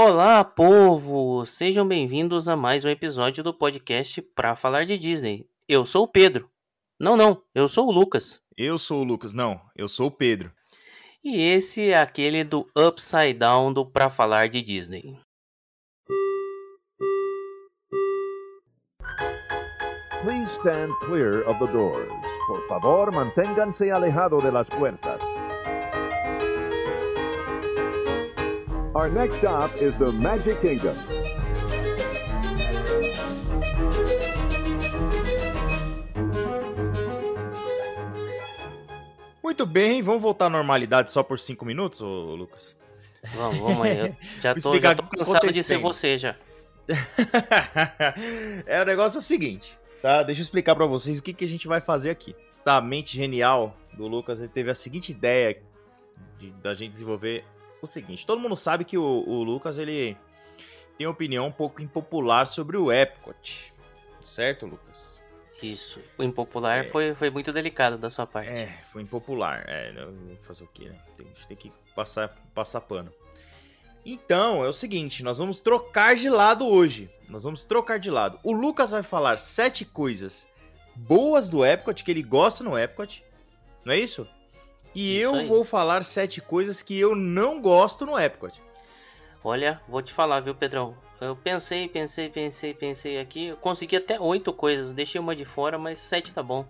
Olá, povo! Sejam bem-vindos a mais um episódio do podcast Pra Falar de Disney. Eu sou o Pedro. Não, não, eu sou o Lucas. Eu sou o Lucas, não, eu sou o Pedro. E esse é aquele do Upside Down do Pra Falar de Disney. Please stand clear of the doors. Por favor, manténganse alejado de las puertas. Our next stop is the Magic Kingdom. Muito bem, vamos voltar à normalidade só por cinco minutos, ô Lucas? Vamos, vamos aí. Eu já tô, já tô o que cansado de ser você já. é, o negócio é o seguinte, tá? Deixa eu explicar pra vocês o que, que a gente vai fazer aqui. Esta mente genial do Lucas, ele teve a seguinte ideia de, da gente desenvolver o seguinte. Todo mundo sabe que o, o Lucas, ele tem uma opinião um pouco impopular sobre o Epcot. Certo, Lucas? Isso. O impopular É. foi, foi muito delicado da sua parte. É, foi impopular. É, vou fazer o quê, né? Tem, a gente tem que passar, passar pano. Então, é o seguinte, nós vamos trocar de lado hoje. Nós vamos trocar de lado. O Lucas vai falar sete coisas boas do Epcot, que ele gosta no Epcot. Não é isso? E Isso eu aí. vou falar sete coisas que eu não gosto no Epcot. Olha, vou te falar, viu, Pedrão? Eu pensei, pensei, pensei, pensei aqui. Eu consegui até oito coisas. Deixei uma de fora, mas sete tá bom.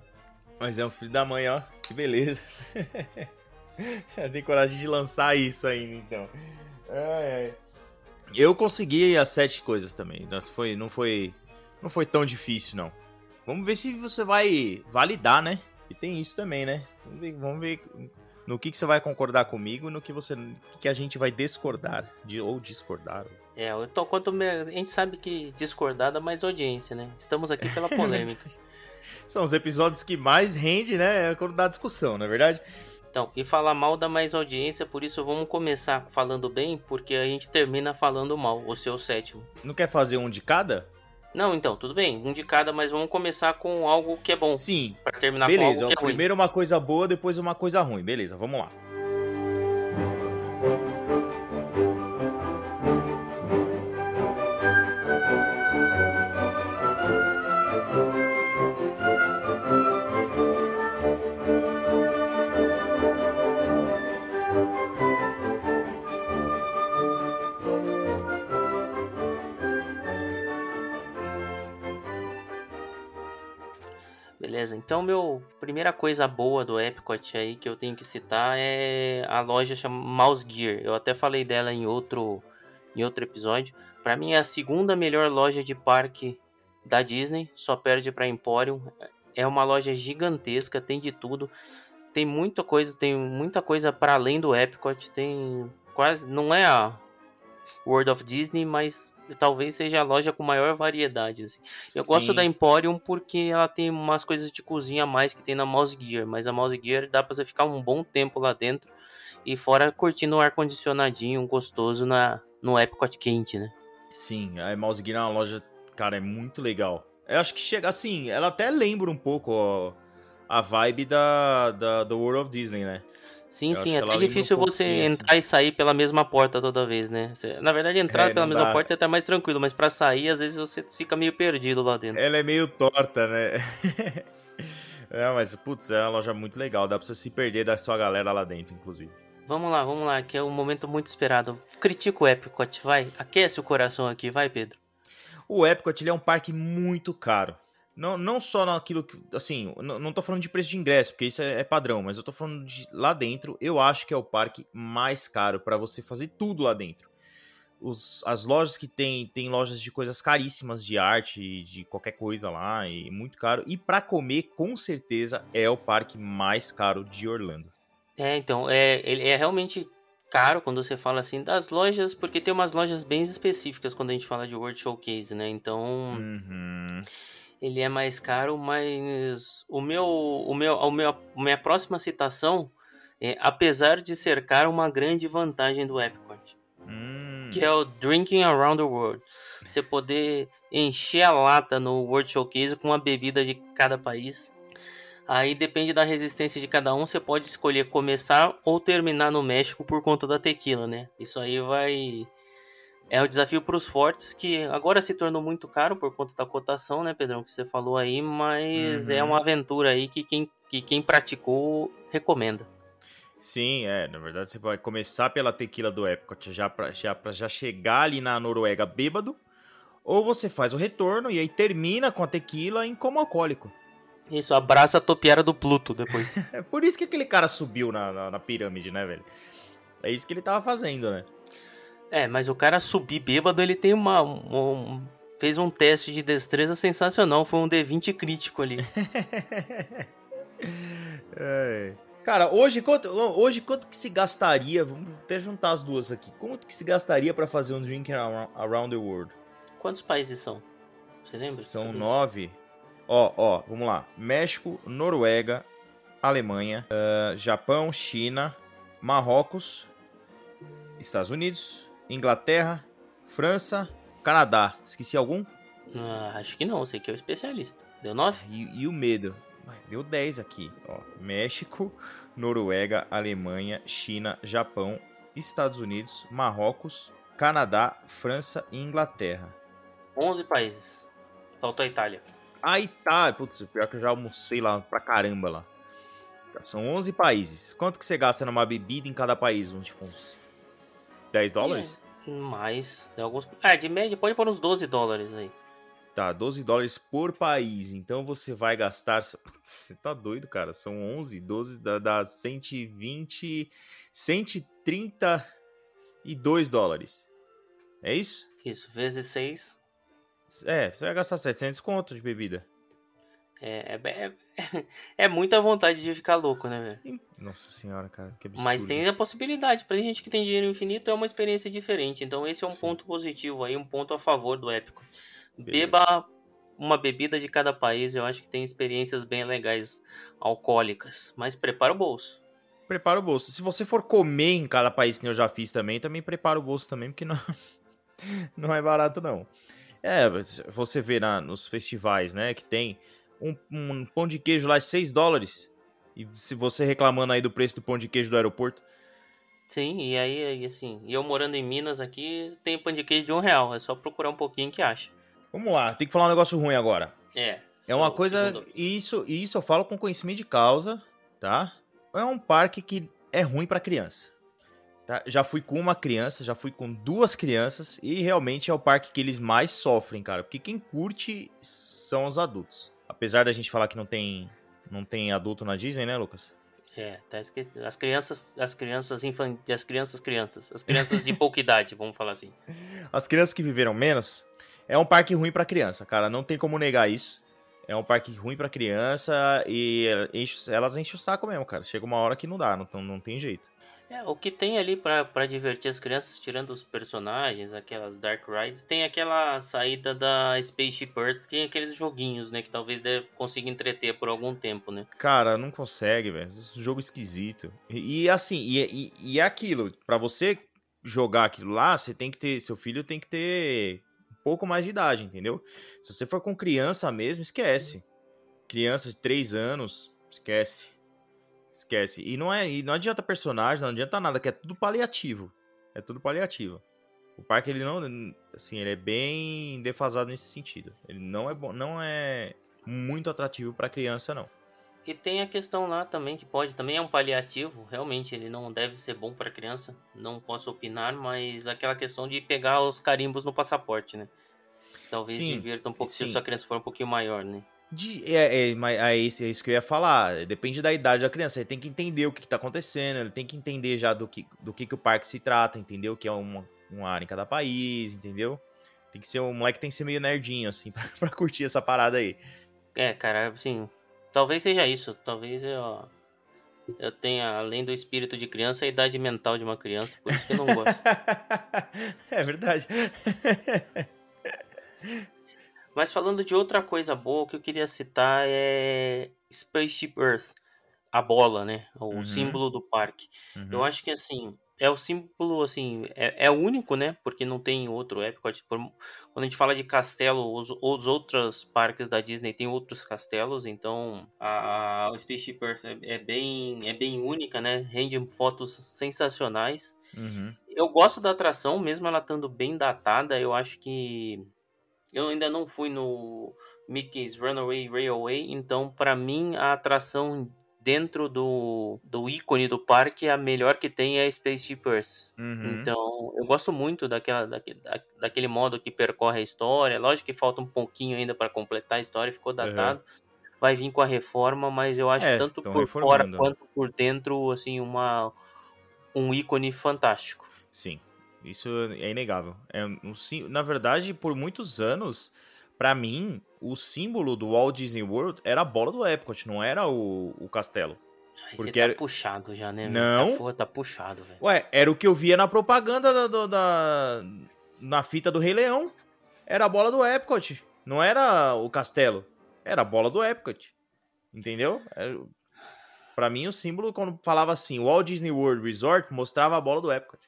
Mas é um filho da mãe, ó. Que beleza. Tem coragem de lançar isso ainda, então. Ai, ai. Eu consegui as sete coisas também. Não foi, não foi, não foi tão difícil, não. Vamos ver se você vai validar, né? E tem isso também, né? Vamos ver, vamos ver no que, que você vai concordar comigo e no que você, que, a gente vai discordar de, ou discordar. É, tô quanto a gente sabe que discordar dá mais audiência, né? Estamos aqui pela polêmica. São os episódios que mais rende, né? É quando dá discussão, não é verdade? Então, e falar mal dá mais audiência, por isso vamos começar falando bem, porque a gente termina falando mal, o seu sétimo. Não quer fazer um de cada? Não, então, tudo bem, um de cada, mas vamos começar com algo que é bom, Sim, pra terminar Beleza, com algo que é ruim. primeiro uma coisa boa, depois uma coisa ruim. Beleza, vamos lá. Beleza, então meu primeira coisa boa do Epcot aí que eu tenho que citar é a loja chamada Mouse Gear. Eu até falei dela em outro em outro episódio. Pra mim é a segunda melhor loja de parque da Disney, só perde pra Emporium. É uma loja gigantesca, tem de tudo. Tem muita coisa, tem muita coisa para além do Epcot, tem quase não é a World of Disney, mas talvez seja a loja com maior variedade assim. Eu gosto Sim. da Emporium porque ela tem umas coisas de cozinha a mais que tem na Mouse Gear, mas a Mouse Gear dá pra você ficar um bom tempo lá dentro e fora curtindo um ar condicionadinho gostoso na no Epcot quente, né? Sim, a Mouse Gear é uma loja, cara, é muito legal. Eu acho que chega assim, ela até lembra um pouco ó, a vibe da, da do World of Disney, né? Sim, Eu sim, é até difícil você assim. entrar e sair pela mesma porta toda vez, né? Você- na verdade, entrar É, pela mesma dá. porta é até mais tranquilo, mas pra sair, às vezes você fica meio perdido lá dentro. Ela é meio torta, né? é, mas, putz, é uma loja muito legal. Dá pra você se perder da sua galera lá dentro, inclusive. Vamos lá, vamos lá, que é um momento muito esperado. Critica o Epcot, vai. Aquece o coração aqui, vai, Pedro. O Epcot ele é um parque muito caro. Não, não só naquilo que. Assim, não, não tô falando de preço de ingresso, porque isso é, é padrão, mas eu tô falando de lá dentro. Eu acho que é o parque mais caro pra você fazer tudo lá dentro. Os, as lojas que tem, tem lojas de coisas caríssimas, de arte, de qualquer coisa lá, e muito caro. E pra comer, com certeza, é o parque mais caro de Orlando. É, então, é, ele é realmente caro quando você fala assim das lojas, porque tem umas lojas bem específicas quando a gente fala de World Showcase, né? Então, Uhum. Ele é mais caro, mas o meu, o meu, o meu, a minha próxima citação é, apesar de ser caro, uma grande vantagem do Epcot, Hum. que é o Drinking Around the World. Você poder encher a lata no World Showcase com uma bebida de cada país. Aí depende da resistência de cada um, você pode escolher começar ou terminar no México por conta da tequila, né? Isso aí vai É o desafio para os fortes, que agora se tornou muito caro por conta da cotação, né, Pedrão, que você falou aí, mas é Uhum. uma aventura aí que quem, que quem praticou recomenda. Sim, é. Na verdade, você vai começar pela tequila do Epcot já pra, já, pra já chegar ali na Noruega bêbado. Ou você faz o retorno e aí termina com a tequila em como alcoólico. Isso, abraça a topiara do Pluto depois. É por isso que aquele cara subiu na, na, na pirâmide, né, velho? É isso que ele tava fazendo, né? É, mas o cara subir bêbado, ele tem uma. um- fez um teste de destreza sensacional, foi um D20 crítico ali. É. Cara, hoje quanto, hoje quanto que se gastaria? Vamos até juntar as duas aqui. Quanto que se gastaria pra fazer um Drinking Around, the World? Quantos países são? Você lembra? São nove. Ó, ó, vamos lá. México, Noruega, Alemanha, ah, Japão, China, Marrocos, Estados Unidos, Inglaterra, França, Canadá. Esqueci algum? Ah, acho que não, você que é o especialista. Deu nove? E, e o medo? Deu 10 aqui, ó. México, Noruega, Alemanha, China, Japão, Estados Unidos, Marrocos, Canadá, França e Inglaterra. 11 países. Faltou a Itália. A Itália, putz, pior que eu já almocei lá pra caramba lá. São 11 países. Quanto que você gasta numa bebida em cada país? Tipo, uns 10 dólares? Mais. Tem alguns. Ah, de média pode pôr uns 12 dólares aí. Tá, 12 dólares por país. Então você vai gastar. Você tá doido, cara? São 11, 12 dá, dá 120. 132 dólares. É isso? Isso, vezes 6. É, você vai gastar 700 conto de bebida. É, é, é, é muita vontade de ficar louco, né, velho? Nossa senhora, cara, que absurdo. Mas tem a possibilidade. Pra gente que tem dinheiro infinito, é uma experiência diferente. Então, esse é um Sim. ponto positivo aí, um ponto a favor do épico. Beleza. Beba uma bebida de cada país. Eu acho que tem experiências bem legais alcoólicas. Mas prepara o bolso. Prepara o bolso. Se você for comer em cada país que eu já fiz também, também prepara o bolso também, porque não, não é barato, não. É, você vê na, nos festivais, né, que tem um, um pão de queijo lá é 6 dólares. E se você reclamando aí do preço do pão de queijo do aeroporto, Sim, e aí, assim, eu morando em Minas aqui, tem pão de queijo de um real. É só procurar um pouquinho que acha. vamos lá, tem que falar um negócio ruim agora. É. É uma coisa. e Isso, isso eu falo com conhecimento de causa, tá? É um parque que é ruim pra criança. Tá? Já fui com uma criança, já fui com duas crianças e realmente é o parque que eles mais sofrem, cara. Porque quem curte são os adultos. Apesar da gente falar que não tem, não tem adulto na Disney, né, Lucas? É, tá esquecido. As crianças, as crianças infantis, as crianças crianças, as crianças de pouca idade, vamos falar assim. As crianças que viveram menos, é um parque ruim pra criança, cara. Não tem como negar isso. É um parque ruim pra criança e enche- elas enchem o saco mesmo, cara. Chega uma hora que não dá, não, não tem jeito. É, o que tem ali pra divertir as crianças, tirando os personagens, aquelas Dark Rides, tem aquela saída da Spaceship Earth, tem aqueles joguinhos, né, que talvez deve consiga entreter por algum tempo, né. Cara, não consegue, velho. Esse jogo esquisito. E, e assim, e, e, e é aquilo, pra você jogar aquilo lá, você tem que ter, seu filho tem que ter um pouco mais de idade, entendeu? Se você for com criança mesmo, esquece. Criança de 3 anos, esquece. Esquece. E não é, e não adianta personagem, não adianta nada, que é tudo paliativo. É tudo paliativo. O parque ele não, assim, ele é bem defasado nesse sentido. Ele não é bom, não é muito atrativo pra criança não. E tem a questão lá também, que pode, também é um paliativo, realmente ele não deve ser bom pra criança, não posso opinar, mas aquela questão de pegar os carimbos no passaporte, né. Talvez Sim, divirta um pouco se sim. a sua criança for um pouquinho maior, né. De- é, é, é isso, é isso que eu ia falar. Depende da idade da criança. Ele tem que entender o que, que tá acontecendo, ele tem que entender já do que, do que, que o parque se trata, entendeu? Que é uma, uma área em cada país, entendeu? Tem que ser um moleque tem que ser meio nerdinho, assim, pra, pra curtir essa parada aí. É, cara, assim, talvez seja isso. Talvez eu, eu tenha, além do espírito de criança, a idade mental de uma criança, por isso que eu não gosto. é verdade. Mas falando de outra coisa boa, que eu queria citar é Spaceship Earth, a bola, né? O Uhum. símbolo do parque. Uhum. Eu acho que assim, é o símbolo, assim, é, é único, né? Porque não tem outro Epcot. Quando a gente fala de castelo, os, os outros parques da Disney tem outros castelos, então a, a Spaceship Earth é, é bem, é bem única, né? Rende fotos sensacionais. Uhum. eu gosto da atração, mesmo ela estando bem datada, eu acho que eu ainda não fui no Mickey's Runaway Railway, então para mim a atração dentro do, do ícone do parque, a melhor que tem é a Spaceship Earth. Uhum. Então, eu gosto muito daquela, daquele, daquele modo que percorre a história. Lógico que falta um pouquinho ainda para completar a história, ficou datado. Vai vir com a reforma, mas eu acho É, tanto por reformando, fora quanto por dentro, assim, uma, um ícone fantástico. Sim, isso é inegável. É um, sim- na verdade, por muitos anos, pra mim, o símbolo do Walt Disney World era a bola do Epcot, não era o, o castelo. Aí Porque tá era- puxado já, né? Não. Tá, porra, tá puxado, velho. Ué, era o que eu via na propaganda da, da- na fita do Rei Leão. Era a bola do Epcot, não era o castelo. Era a bola do Epcot. Entendeu? Era- Pra mim, o símbolo, quando falava assim, Walt Disney World Resort, mostrava a bola do Epcot.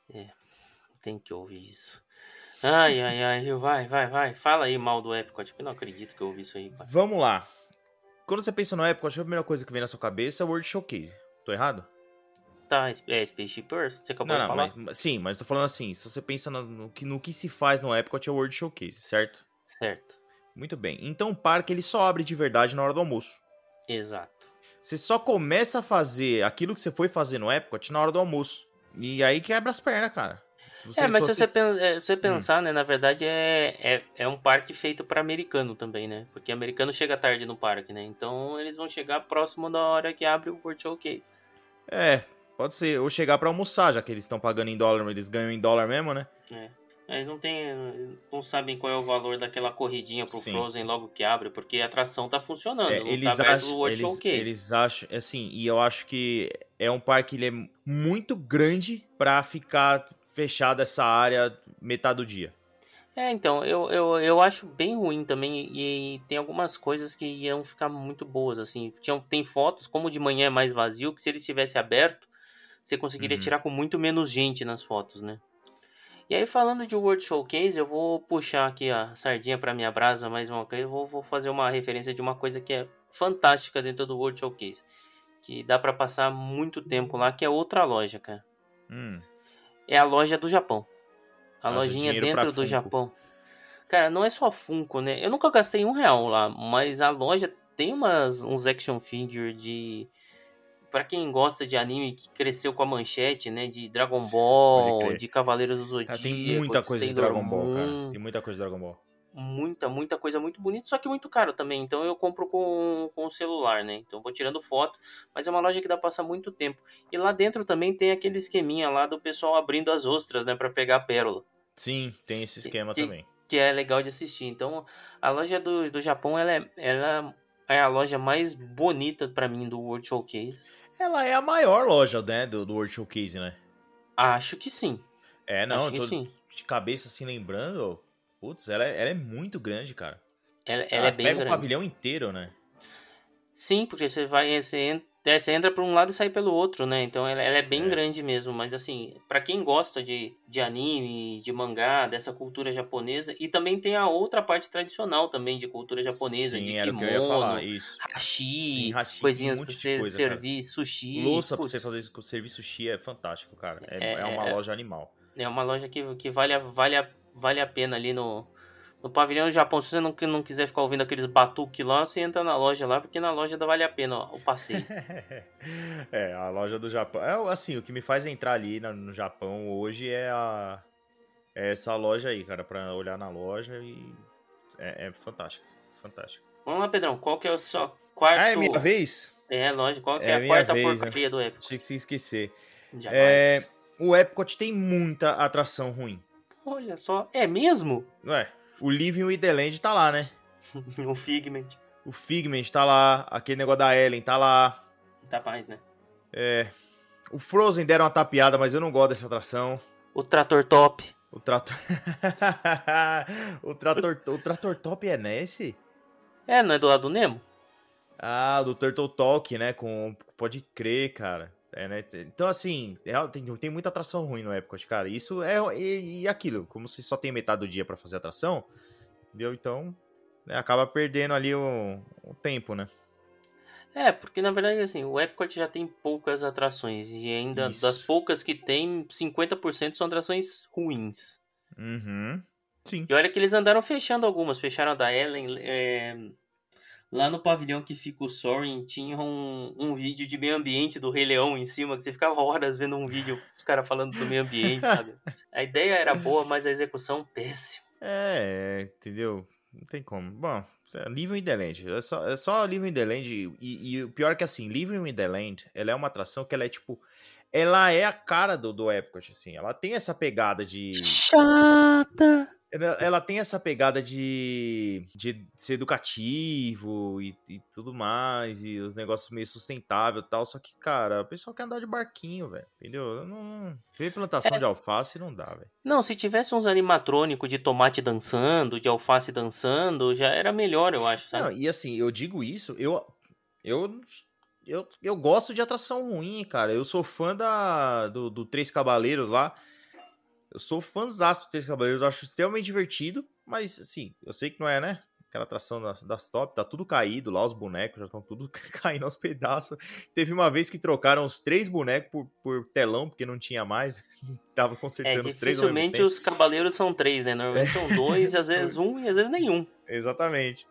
Tem que ouvir isso. Ai, ai, ai, vai, vai, vai. Fala aí mal do Epcot, eu não acredito que eu ouvi isso aí, pai. Vamos lá. Quando você pensa no Epcot, a primeira coisa que vem na sua cabeça é o World Showcase. Tô errado? Tá, é Spaceship Earth? Você acabou não, de não, falar? mas- sim, mas tô falando assim, se você pensa no, no que, no que se faz no Epcot é o World Showcase, certo? Certo, Muito bem. Então o parque ele só abre de verdade na hora do almoço. exato. Você só começa a fazer aquilo que você foi fazer no Epcot na hora do almoço. E aí quebra as pernas, cara. Se você é, mas se fosse- você, é, Hum. se você pensar, né, na verdade é, é, é um parque feito para americano também, né? Porque americano chega tarde no parque, né? Então eles vão chegar próximo da hora que abre o World Showcase. É, pode ser. Ou chegar pra almoçar, já que eles estão pagando em dólar, eles ganham em dólar mesmo, né? É. Eles não tem, não sabem qual é o valor daquela corridinha pro Sim. Frozen logo que abre, porque a atração tá funcionando, É, não eles, tá acham, World eles, Showcase. eles acham, assim, e eu acho que é um parque ele é muito grande pra ficar fechado essa área metade do dia. É, então, eu, eu, eu acho bem ruim também e, tem algumas coisas que iam ficar muito boas, assim. Tinham, tem fotos, como de manhã é mais vazio, que se ele estivesse aberto, você conseguiria Uhum. tirar com muito menos gente nas fotos, né? E aí, falando de World Showcase, eu vou puxar aqui a sardinha pra minha brasa mais uma vez. Eu vou, vou fazer uma referência de uma coisa que é fantástica dentro do World Showcase. Que dá pra passar muito tempo lá, que é outra loja, cara. Hum, É a loja do Japão. A lojinha dentro do. Japão. Cara, não é só Funko, né? Eu nunca gastei um real lá, mas a loja tem umas, uns action figure de. Pra quem gosta de anime que cresceu com a manchete, né? De Dragon Ball, de Cavaleiros do Zodíaco, cara, tem muita coisa de Dragon Ball, cara. Tem muita coisa de Dragon Ball. Muita, muita coisa muito bonita, só que muito caro também. Então eu compro com, com o celular, né? Então vou tirando foto, mas é uma loja que dá pra passar muito tempo. E lá dentro também tem aquele esqueminha lá do pessoal abrindo as ostras, né? Pra pegar a pérola. Sim, tem esse esquema que- também. que é legal de assistir. Então, a loja do, do Japão, ela é, ela é a loja mais bonita pra mim do World Showcase. Ela é a maior loja, né, do, do World Showcase, né? Acho que sim. É, não, Acho eu tô sim. de cabeça assim lembrando. Putz, ela é, ela é muito grande, cara. Ela, ela é bem pega grande. o pavilhão inteiro, né? Sim, porque você vai, você entra, é, você entra por um lado e sai pelo outro, né? Então ela, ela é bem É. grande mesmo. Mas assim, pra quem gosta de, de anime, de mangá, dessa cultura japonesa, e também tem a outra parte tradicional também de cultura japonesa, Sim, de era o que eu ia kimono, falar, isso. hashi, hashi, coisinhas um pra você coisa, cara. servir, sushi. Louça pra você fazer serviço sushi é fantástico, cara. É, É, é uma é. loja animal. É uma loja que, que vale, a, vale, a, vale a pena ali no, no pavilhão do Japão. Se você não, não quiser ficar ouvindo aqueles batuques lá, você entra na loja lá, porque na loja vale a pena ó, o passeio. é, a loja do Japão. É assim, o que me faz entrar ali na- no Japão hoje é a é essa loja aí, cara, pra olhar na loja e é, é fantástico, fantástico. Vamos lá, Pedrão. Qual que é o seu quarto... Ah, é minha vez? É, lógico. Qual que é, É a quarta vez, né? porcaria do Epic? Achei que você ia esquecer. Jamais. É, o Epcot tem muita atração ruim. Olha só. É mesmo? Ué, o Living with the Land tá lá, né? o Figment. O Figment tá lá, aquele negócio da Ellen tá lá. Tá mais, né? É, o Frozen deram uma tapeada, mas eu não gosto dessa atração. O Trator Top. O trator. o trator. O trator top é nesse? É, não é do lado do Nemo? Ah, do Turtle Talk, né? Com. Pode crer, cara. É, né? Então, assim, é, tem, tem muita atração ruim no Epcot, cara. Isso é. E, e aquilo, como se só tem metade do dia pra fazer atração, entendeu? Então, né, acaba perdendo ali o, o tempo, né? É, porque na verdade, assim, o Epcot já tem poucas atrações. E ainda Isso. das poucas que tem, 50% são atrações ruins. Uhum. Sim. E olha que eles andaram fechando algumas. Fecharam a da Ellen. é, Lá no pavilhão que fica o Soaring, tinha um, um vídeo de meio ambiente do Rei Leão em cima, que você ficava horas vendo um vídeo, os caras falando do meio ambiente, sabe? A ideia era boa, mas a execução péssima. É, entendeu? Não tem como. Bom, é Living in the Land. É só, é só Living in the Land. E, e o pior é que assim, Living in the Land, ela é uma atração que ela é tipo. Ela é a cara do, do Epcot, assim. Ela tem essa pegada de. Chata! Ela, ela tem essa pegada de, de ser educativo e, e tudo mais, e os negócios meio sustentável e tal. Só que, cara, o pessoal quer andar de barquinho, velho. Entendeu? Não, ver plantação É. de alface não dá, velho. Não, se tivesse uns animatrônicos de tomate dançando, de alface dançando, já era melhor, eu acho, Não, sabe? e assim, eu digo isso, eu, eu, eu, eu gosto de atração ruim, cara. Eu sou fã da, do, do Três Cavaleiros lá. Eu sou fãzaço do Três Cavaleiros, eu acho extremamente divertido, mas assim, eu sei que não é, né? Aquela atração das, das top, tá tudo caído lá, os bonecos já estão tudo caindo aos pedaços. Teve uma vez que trocaram os três bonecos por, por telão, porque não tinha mais. Tava É, consertando os três dificilmente os cavaleiros são três, né? Normalmente são dois, às vezes um e às vezes nenhum. Exatamente.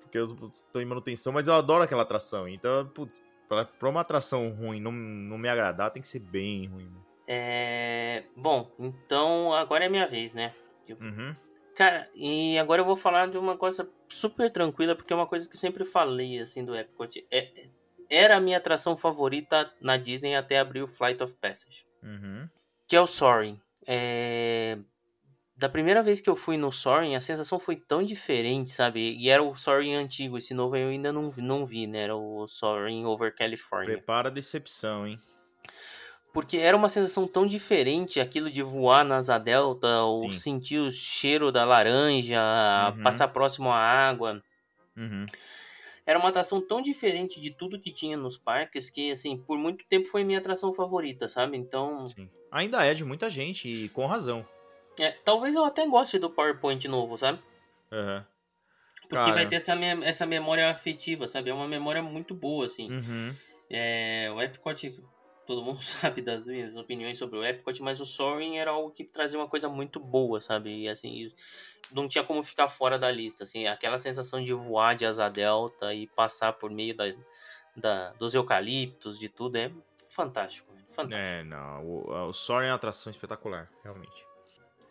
Porque eu estou em manutenção, mas eu adoro aquela atração. Então, putz, pra, pra uma atração ruim não, não me agradar, tem que ser bem ruim. né? É... Bom, então agora é minha vez, né? Uhum. Cara, e agora eu vou falar de uma coisa super tranquila, porque é uma coisa que eu sempre falei, assim, do Epcot. É, era a minha atração favorita na Disney até abrir o Flight of Passage. Uhum. Que é o Soaring. É... Da primeira vez que eu fui no Soaring, a sensação foi tão diferente, sabe? E era o Soaring antigo, esse novo eu ainda não, não vi, né? Era o Soaring Over California. Prepara a decepção, hein? Porque era uma sensação tão diferente, aquilo de voar na asa delta, ou Sim. sentir o cheiro da laranja, Uhum. passar próximo à água. Uhum. Era uma atração tão diferente de tudo que tinha nos parques que, assim, por muito tempo foi minha atração favorita, sabe? Então, Sim. Ainda é de muita gente, e com razão. é, talvez eu até goste do PowerPoint novo, sabe? Uhum. Porque Cara. vai ter essa, essa memória afetiva, sabe? É uma memória muito boa, assim. Uhum. É, o Epcot, todo mundo sabe das minhas opiniões sobre o Epcot, mas o Soaring era algo que trazia uma coisa muito boa, sabe? E assim, não tinha como ficar fora da lista, assim, aquela sensação de voar de asa delta e passar por meio da, da- dos eucaliptos, de tudo, é fantástico, né? fantástico. É, não. O, o Soaring é uma atração espetacular, realmente.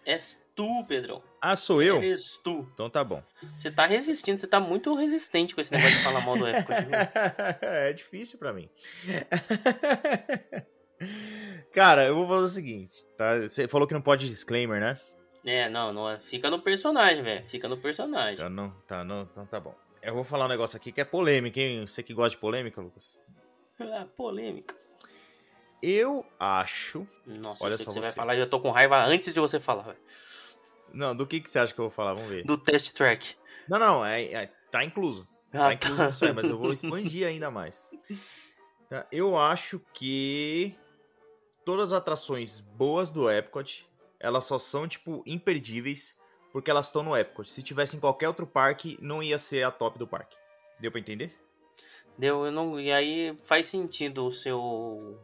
És tu, Pedrão. Ah, sou eu? És tu. Então tá bom. Você tá resistindo, você tá muito resistente com esse negócio de falar mal do Epcot. viu? é difícil pra mim. Cara, eu vou fazer o seguinte, tá? Você falou que não pode disclaimer, né? É, não, não, fica no personagem, velho. Fica no personagem. Então não, tá, não, então tá bom. Eu vou falar um negócio aqui que é polêmica, hein? Você que gosta de polêmica, Lucas? Ah, polêmica. Eu acho. Nossa, Olha eu sei só que você vai você. falar, já tô com raiva antes de você falar, velho. Não, do que, que você acha que eu vou falar? Vamos ver. Do test track. Não, não, é, é- tá incluso. Tá Ah, incluso isso aí, mas eu vou expandir ainda mais. Tá, Eu acho que todas as atrações boas do Epcot, elas só são, tipo, imperdíveis porque elas estão no Epcot. Se tivesse em qualquer outro parque, não ia ser a top do parque. Deu pra entender? Deu, eu não, e aí faz sentido o seu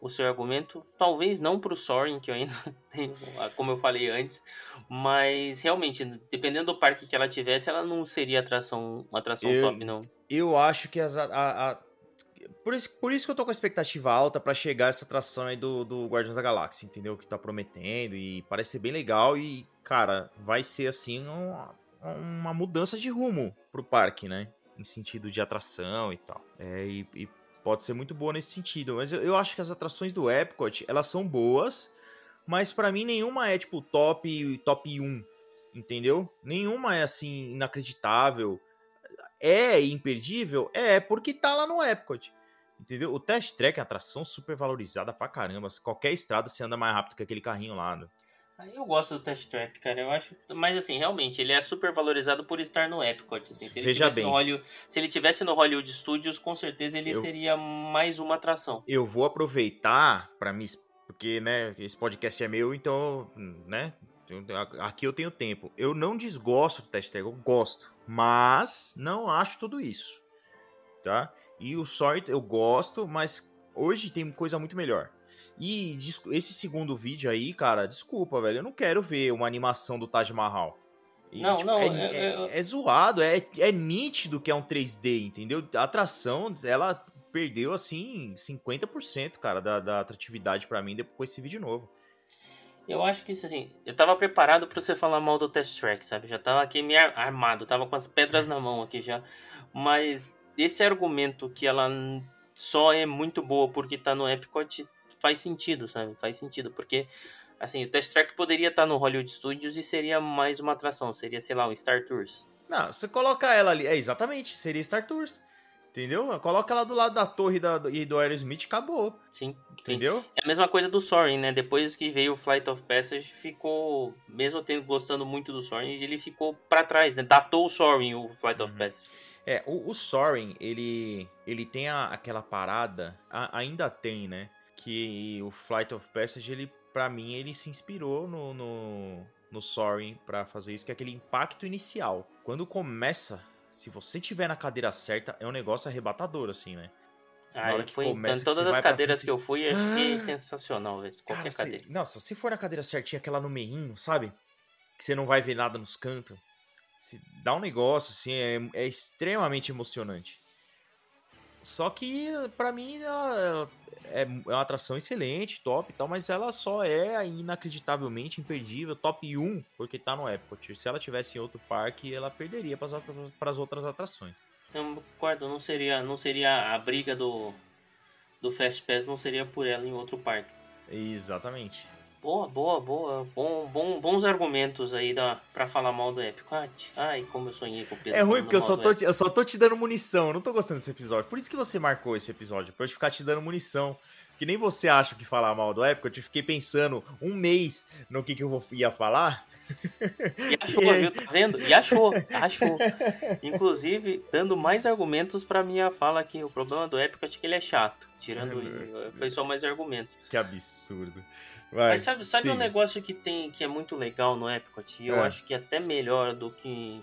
o seu argumento, talvez não pro Soaring, que eu ainda tenho, como eu falei antes, mas realmente, dependendo do parque que ela tivesse, ela não seria atração, uma atração Eu- top, não. Eu acho que as. a- a- Por, isso, por isso que eu tô com a expectativa alta pra chegar essa atração aí do, do Guardiões da Galáxia, entendeu? Que tá prometendo e parece ser bem legal e, cara, vai ser assim uma, uma mudança de rumo pro parque, né? Em sentido de atração e tal. É, e, e pode ser muito boa nesse sentido. Mas eu, eu acho que as atrações do Epcot, elas são boas, mas pra mim nenhuma é tipo top, top 1, entendeu? Nenhuma é assim inacreditável é imperdível? É, porque tá lá no Epcot. Entendeu? O Test Track é atração super valorizada pra caramba. Qualquer estrada você anda mais rápido que aquele carrinho lá. Né? Aí eu gosto do test track, cara. Eu acho, mas assim, realmente, ele é super valorizado por estar no Epcot. Assim, se ele Veja tivesse bem. no Hollywood, se ele tivesse no Hollywood Studios, com certeza ele Eu- seria mais uma atração. Eu vou aproveitar pra me. Porque, né, esse podcast é meu, então, né? Aqui eu tenho tempo. Eu não desgosto do Test Track, eu gosto. Mas não acho tudo isso. Tá? E o Soaring eu gosto, mas hoje tem coisa muito melhor. E esse segundo vídeo aí, cara, desculpa, velho. Eu não quero ver uma animação do Taj Mahal. E, não, tipo, não, é, é, é, zoado, é, é nítido que é um 3D, entendeu? A atração, ela perdeu, assim, 50%, cara, da, da atratividade para mim depois desse vídeo novo. Eu acho que, assim, eu tava preparado para você falar mal do Test Track, sabe? Já tava aqui me armado, tava com as pedras na mão aqui já. Mas esse argumento que ela só é muito boa porque tá no Epcot faz sentido, sabe? Faz sentido, porque assim, o Test Track poderia estar tá no Hollywood Studios e seria mais uma atração, seria, sei lá, um Star Tours. Não, você coloca ela ali, é exatamente, seria Star Tours. Entendeu? Coloca ela do lado da torre da, e do Aerosmith acabou. Sim. Entendeu? É a mesma coisa do Soaring, né? Depois que veio o Flight of Passage, ficou, mesmo tendo gostando muito do Soaring, ele ficou para trás, né? Datou o Soaring, o Flight of uhum. Passage. É, o, o Soaring, ele, ele tem a, aquela parada, a, ainda tem, né? Que o Flight of Passage, ele, pra mim, ele se inspirou no, no, no Soaring pra fazer isso, que é aquele impacto inicial. Quando começa, se você tiver na cadeira certa, é um negócio arrebatador, assim, né? Ah, na foi, começa, todas as cadeiras que eu fui, eu achei ah, sensacional, velho. Qualquer cara, cadeira. não, se você for na cadeira certinha, aquela no meinho, sabe? Que você não vai ver nada nos cantos. Se dá um negócio, assim, é, é extremamente emocionante. Só que, para mim, ela, é, é, uma atração excelente, top e tal, mas ela só é inacreditavelmente imperdível, top 1, porque tá no Epcot. Se ela tivesse em outro parque, ela perderia para as outras atrações. Eu concordo, não seria, não seria a briga do, do Fast Pass, não seria por ela em outro parque. Exatamente. Boa, boa, boa. Bom, bom, bons argumentos aí da, pra falar mal do Epcot. Ai, como eu sonhei com o Pedro. É ruim porque eu só, tô, eu só tô te dando munição. Eu não tô gostando desse episódio. Por isso que você marcou esse episódio. Pra eu ficar te dando munição. Que nem você acha que falar mal do Epcot. Eu fiquei pensando um mês no que, que eu ia falar. E achou, viu? Tá vendo? E achou, achou. Inclusive, dando mais argumentos pra minha fala aqui. O problema do Epcot é que ele é chato. Tirando isso, foi só mais argumentos. Que absurdo. Vai, Mas sabe, sabe um negócio que tem que é muito legal no Epcot? E eu é. acho que é até melhor do que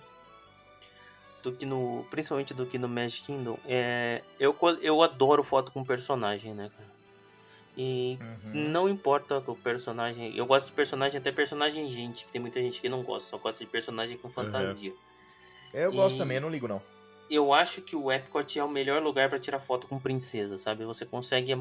do que no, principalmente do que no Magic Kingdom, é eu eu adoro foto com personagem, né, cara? E uhum. não importa o personagem, eu gosto de personagem até personagem gente, que tem muita gente que não gosta, só gosta de personagem com fantasia. Uhum. Eu gosto e... também, eu não ligo não. Eu acho que o Epcot é o melhor lugar para tirar foto com princesa, sabe? Você consegue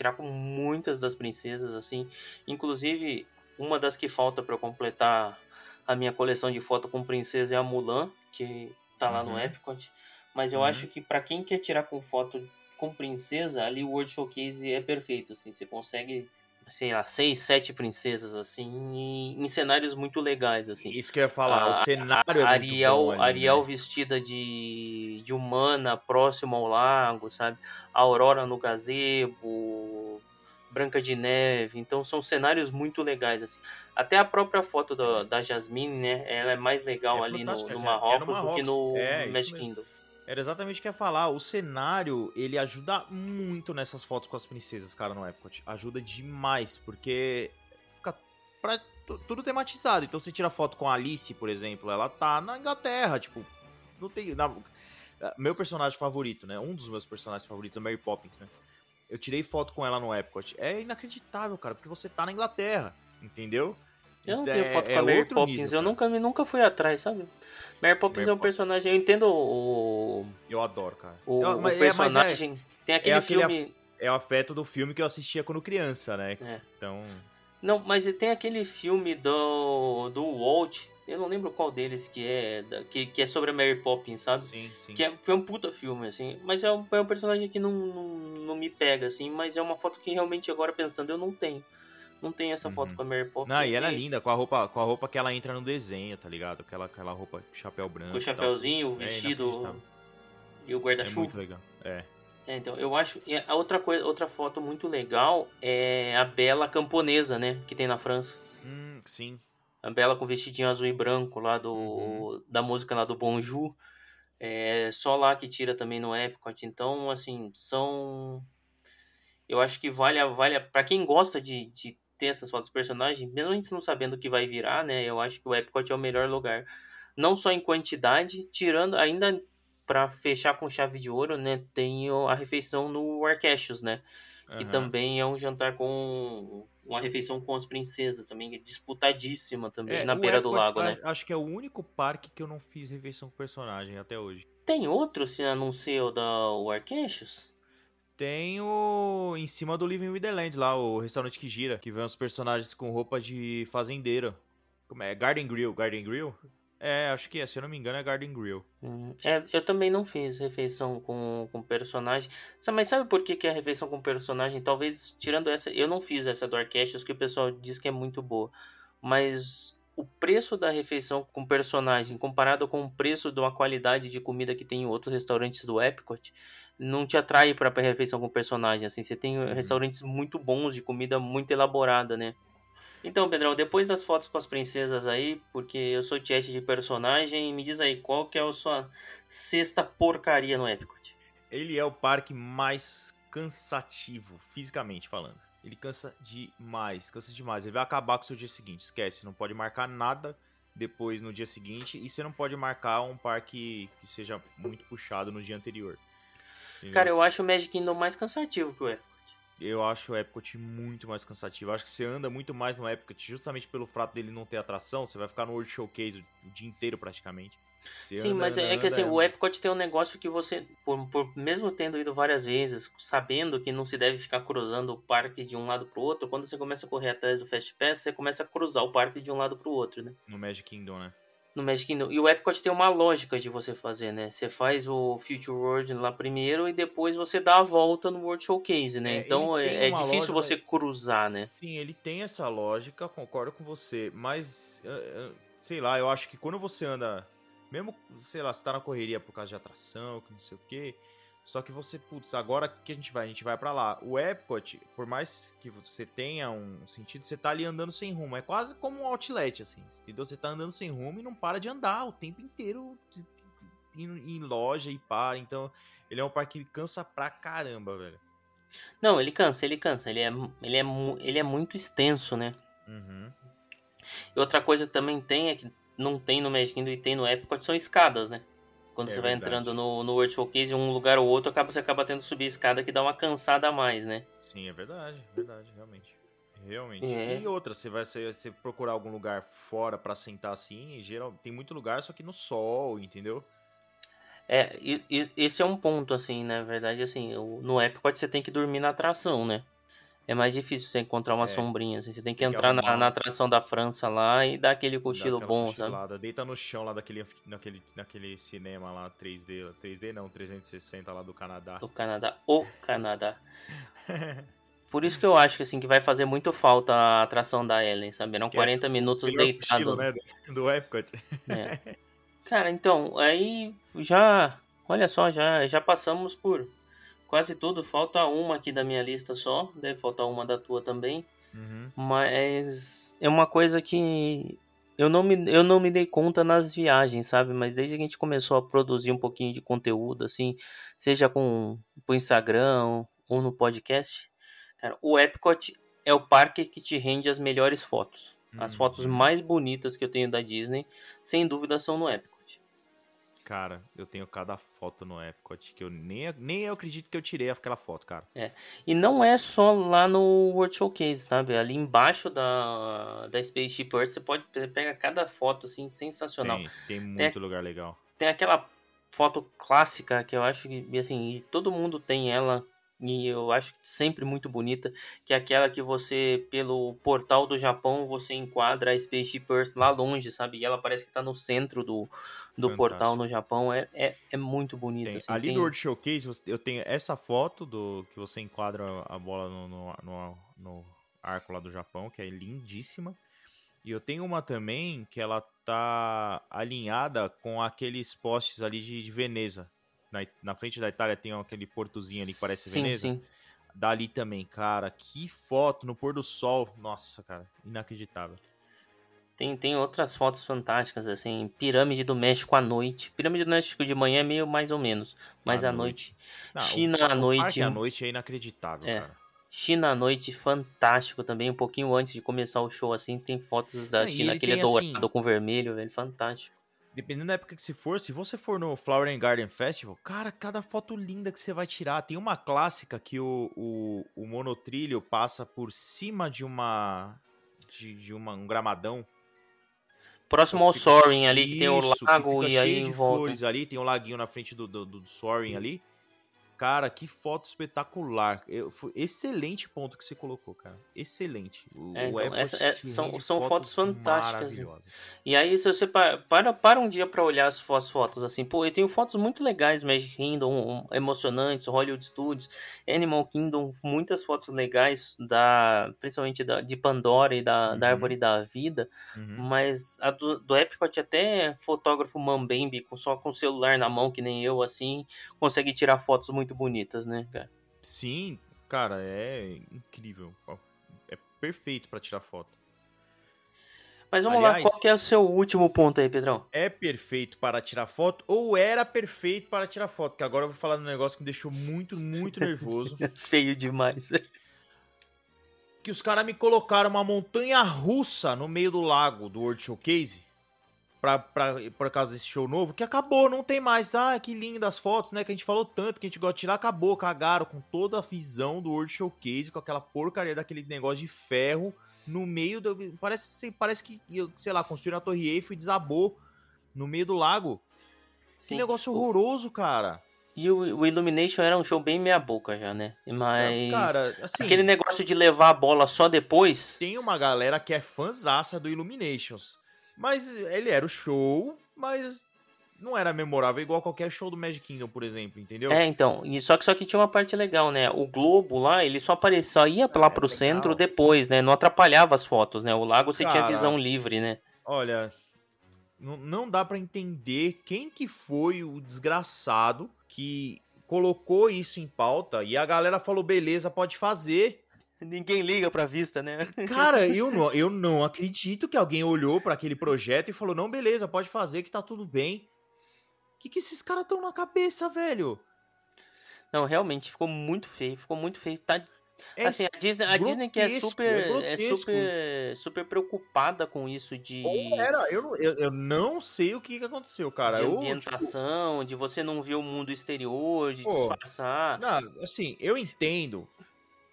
tirar com muitas das princesas, assim. Inclusive, uma das que falta para completar a minha coleção de foto com princesa é a Mulan, que tá lá uhum. no Epcot. Mas eu uhum. acho que para quem quer tirar com foto com princesa, ali o World Showcase é perfeito, assim. Você consegue sei lá, seis, sete princesas, assim, em, cenários muito legais, assim. Isso que eu ia falar, a, o cenário a, é Ariel, ali, Ariel né? vestida de, de humana, próximo ao lago, sabe? A Aurora no gazebo, Branca de Neve, então são cenários muito legais, assim. Até a própria foto da, da Jasmine, né, ela é mais legal é ali no, no, Marrocos, é no Marrocos do que no, é, no Magic Kingdom. Era exatamente o que eu ia falar. O cenário, ele ajuda muito nessas fotos com as princesas, cara, no Epcot. Ajuda demais, porque fica pra, tudo tematizado. Então você tira foto com a Alice, por exemplo, ela tá na Inglaterra, tipo, não tem... Na, meu personagem favorito, né? Um dos meus personagens favoritos é Mary Poppins, né? Eu tirei foto com ela no Epcot. É inacreditável, cara, porque você tá na Inglaterra, entendeu? Eu não tenho foto é, com a Mary Poppins, nível, eu nunca, nunca fui atrás, sabe? Mary Poppins Mary é um personagem, eu entendo o. Eu adoro, cara. O, eu, o é, personagem. É, tem aquele, é filme. É o afeto do filme que eu assistia quando criança, né? É. Então. Não, mas tem aquele filme do, do Walt, eu não lembro qual deles que é, que, que é sobre a Mary Poppins, sabe? Sim, sim. Que é, que é um puta filme, assim. Mas é um, é um personagem que não, não, não me pega, assim. Mas é uma foto que realmente agora pensando eu não tenho. Não tem essa foto uhum. com a Mary Poppins. Não, e ela é linda, com a roupa, com a roupa que ela entra no desenho, tá ligado? Aquela, aquela roupa, chapéu branco. Com o chapéuzinho, o é vestido é e o guarda-chuva. É muito legal, é. é. então, eu acho. A outra, coisa, outra foto muito legal é a Bela camponesa, né? Que tem na França. Hum, sim. A Bela com vestidinho azul e branco lá do, uhum. da música lá do Bonjour. É só lá que tira também no Epcot. Então, assim, são. Eu acho que vale, vale para quem gosta de, de ter essas fotos dos personagens, mesmo a gente não sabendo o que vai virar, né? Eu acho que o Epcot é o melhor lugar. Não só em quantidade, tirando ainda pra fechar com chave de ouro, né, tem a refeição no Arquechos, né? Que Aham. também é um jantar com uma refeição com as princesas também, que é disputadíssima também É, na beira do Epcot, lago, né? Acho que é o único parque que eu não fiz refeição com personagem até hoje. Tem outro se a não ser o da o Arquechos? Tem o. Em cima do Living with the Land lá, o restaurante que gira, que vem os personagens com roupa de fazendeiro. Como é? Garden Grill. Garden Grill? É, acho que é. Se eu não me engano, é Garden Grill. Hum, É, eu também não fiz refeição com, com personagem. Mas sabe por que, que é refeição com personagem? Talvez, tirando essa, eu não fiz essa do Arquestos, que o pessoal diz que é muito boa. Mas o preço da refeição com personagem, comparado com o preço de uma qualidade de comida que tem em outros restaurantes do Epcot, não te atrai para refeição com personagem. Assim, você tem restaurantes muito bons de comida muito elaborada, né? Então, Pedrão, depois das fotos com as princesas aí, porque eu sou chat de personagem, me diz aí, qual que é a sua sexta porcaria no Epcot? Ele é o parque mais cansativo, fisicamente falando. Ele cansa demais, cansa demais. Ele vai acabar com o seu dia seguinte. Esquece, não pode marcar nada depois no dia seguinte. E você não pode marcar um parque que seja muito puxado no dia anterior. Entendeu? Cara, eu acho o Magic Kingdom mais cansativo que o Epcot. Eu acho o Epcot muito mais cansativo. Eu acho que você anda muito mais no Epcot, justamente pelo fato dele não ter atração. Você vai ficar no World Showcase o dia inteiro praticamente. Você Sim, anda, mas é, anda, é que assim, anda, o Epcot tem um negócio que você, por, por- mesmo tendo ido várias vezes, sabendo que não se deve ficar cruzando o parque de um lado pro outro, quando você começa a correr atrás do Fast Pass, você começa a cruzar o parque de um lado pro outro, né? No Magic Kingdom, né? no Magic Kingdom. E o Epcot tem uma lógica de você fazer, né? Você faz o Future World lá primeiro e depois você dá a volta no World Showcase, né? É, então é, é difícil lógica, você cruzar, né? Sim, ele tem essa lógica, concordo com você, mas eh, eh, sei lá, eu acho que quando você anda, mesmo, sei lá, você tá na correria por causa de atração, que não sei o quê, só que você, putz, agora que a gente vai? A gente vai pra lá. O Epcot, por mais que você tenha um sentido, você tá ali andando sem rumo, é quase como um outlet, assim, entendeu? Você tá andando sem rumo e não para de andar o tempo inteiro em loja e para, então ele é um parque que cansa pra caramba, velho. Não, ele cansa, ele cansa. Ele é, ele é, ele é muito extenso, né? Uhum. E outra coisa também tem é que não tem no Magic Kingdom e tem no Epcot são escadas, né? Quando É você vai verdade. entrando no, no World Showcase, um lugar ou outro, acaba, você acaba tendo que subir a escada que dá uma cansada a mais, né? Sim, é verdade, verdade, realmente. Realmente. É. E outra, você vai você, você procurar algum lugar fora pra sentar assim, em geral, tem muito lugar, só que no sol, entendeu? É, e, e- esse é um ponto, assim, na verdade, assim, no Epcot você tem que dormir na atração, né? É mais difícil você encontrar uma É. sombrinha, assim, você tem que Tem que entrar na, arrumar. na atração da França lá e dar aquele cochilo bom, sabe? Deita no chão lá daquele, naquele, naquele cinema lá, 3D, 3D não, 360 lá do Canadá. Do Canadá, o Canadá. Por isso que eu acho que, assim, que vai fazer muito falta a atração da Ellen, sabe? Eram Que é 40 minutos deitado. cochilo, né, do, do Epcot. É. Cara, então, aí já. Olha só, já, já passamos por quase tudo. Falta uma aqui da minha lista só. Deve faltar uma da tua também. Uhum. Mas é uma coisa que eu não me, eu não me dei conta nas viagens, sabe? Mas desde que a gente começou a produzir um pouquinho de conteúdo, assim, seja com o Instagram ou no podcast, cara, o Epcot é o parque que te rende as melhores fotos. As Uhum. fotos mais bonitas que eu tenho da Disney, sem dúvida, são no Epcot. Cara, eu tenho cada foto no Epcot que eu nem, nem eu acredito que eu tirei aquela foto, cara. E não é só lá no World Showcase, sabe? Ali embaixo da, da Spaceship Earth, você pode você pega cada foto assim sensacional. Tem, tem muito lugar legal. Tem aquela foto clássica que eu acho que assim, e todo mundo tem ela e eu acho sempre muito bonita, que é aquela que você pelo portal do Japão você enquadra a Spaceship Earth lá longe, sabe? E ela parece que tá no centro do, do Fantástico. portal no Japão, é, é, é muito bonita assim, ali tem- do World Showcase, eu tenho essa foto do que você enquadra a bola no, no, no- no arco lá do Japão, que é lindíssima. E eu tenho uma também que ela tá alinhada com aqueles postes ali de, de Veneza. Na, na frente da Itália tem aquele portozinho ali que parece sim, Veneza. Sim. Dali também, cara. Que foto no pôr do sol. Nossa, cara. Inacreditável. Tem, tem outras fotos fantásticas, assim, Pirâmide do México à noite. Pirâmide do México de manhã é meio mais ou menos, mas À à noite. Não, China o, à noite. à noite é inacreditável, É. cara. China à noite, fantástico também. Um pouquinho antes de começar o show, assim, tem fotos da É, China, ele aquele dourado assim- com vermelho, velho, fantástico. Dependendo da época que se for, se você for no Flower and Garden Festival, cara, cada foto linda que você vai tirar. Tem uma clássica que o, o, o monotrilho passa por cima de uma. de, de uma, um gramadão. Próximo ao Fica- Soaring ali, que tem o lago fica e aí de volta. flores ali, tem um laguinho na frente do, do, do Soaring ali. Cara, que foto espetacular. Eu, foi excelente ponto que você colocou, cara. Excelente. O, É, então, essa- é- são- são fotos fantásticas, né? E aí, se você pa- para, para um dia pra olhar as, as fotos, assim, pô, eu tenho fotos muito legais, Magic Kingdom, um, emocionantes, Hollywood Studios, Animal Kingdom, muitas fotos legais, da, principalmente da, de Pandora e da, da Uhum. Árvore da Vida, Uhum. mas a do, do Epcot até fotógrafo Mambembe, com, só com o celular na mão, que nem eu, assim, consegue tirar fotos muito bonitas, né, cara? Sim, cara, é incrível. É perfeito pra tirar foto. Mas vamos lá, Aliás- qual que é o seu último ponto aí, Pedrão? É perfeito para tirar foto ou era perfeito para tirar foto? Que agora eu vou falar de um negócio que me deixou muito, muito nervoso. Feio demais, velho. que os caras me colocaram uma montanha russa no meio do lago do World Showcase. Pra, pra, por causa desse show novo, que acabou, não tem mais. Ah, que lindo as fotos, né? Que a gente falou tanto, que a gente gosta de tirar, acabou, cagaram com toda a visão do World Showcase, com aquela porcaria daquele negócio de ferro no meio do. Parece, parece que, sei lá, construíram a Torre Eiffel e desabou no meio do lago. Sim. Que negócio horroroso, cara. E o, o Illumination era um show bem meia boca já, né? Mas Cara, assim. aquele negócio de levar a bola só depois, tem uma galera que é fãzaça do Illuminations. Mas ele era o show, mas não era memorável igual qualquer show do Magic Kingdom, por exemplo, entendeu? é, então, e só que só que tinha uma parte legal, né? O globo lá, ele só aparecia, só ia lá é pro legal. centro depois, né? Não atrapalhava as fotos, né? O lago você tinha Cara, visão livre, né? Olha, não, não dá pra entender quem que foi o desgraçado que colocou isso em pauta e a galera falou, beleza, pode fazer. Ninguém liga pra vista, né? Cara, eu não, eu não acredito que alguém olhou pra aquele projeto e falou, não, beleza, pode fazer que tá tudo bem. O que, que esses caras estão na cabeça, velho? Não, realmente ficou muito feio, ficou muito feio. Tá É assim, a Disney, a Disney que é grotesco, super é é, super super preocupada com isso de Ou era, eu, não- eu, eu não sei o que, que aconteceu, cara. de Eu, tipo, ambientação, de você não ver o mundo exterior, de Pô, disfarçar. não, assim, eu entendo.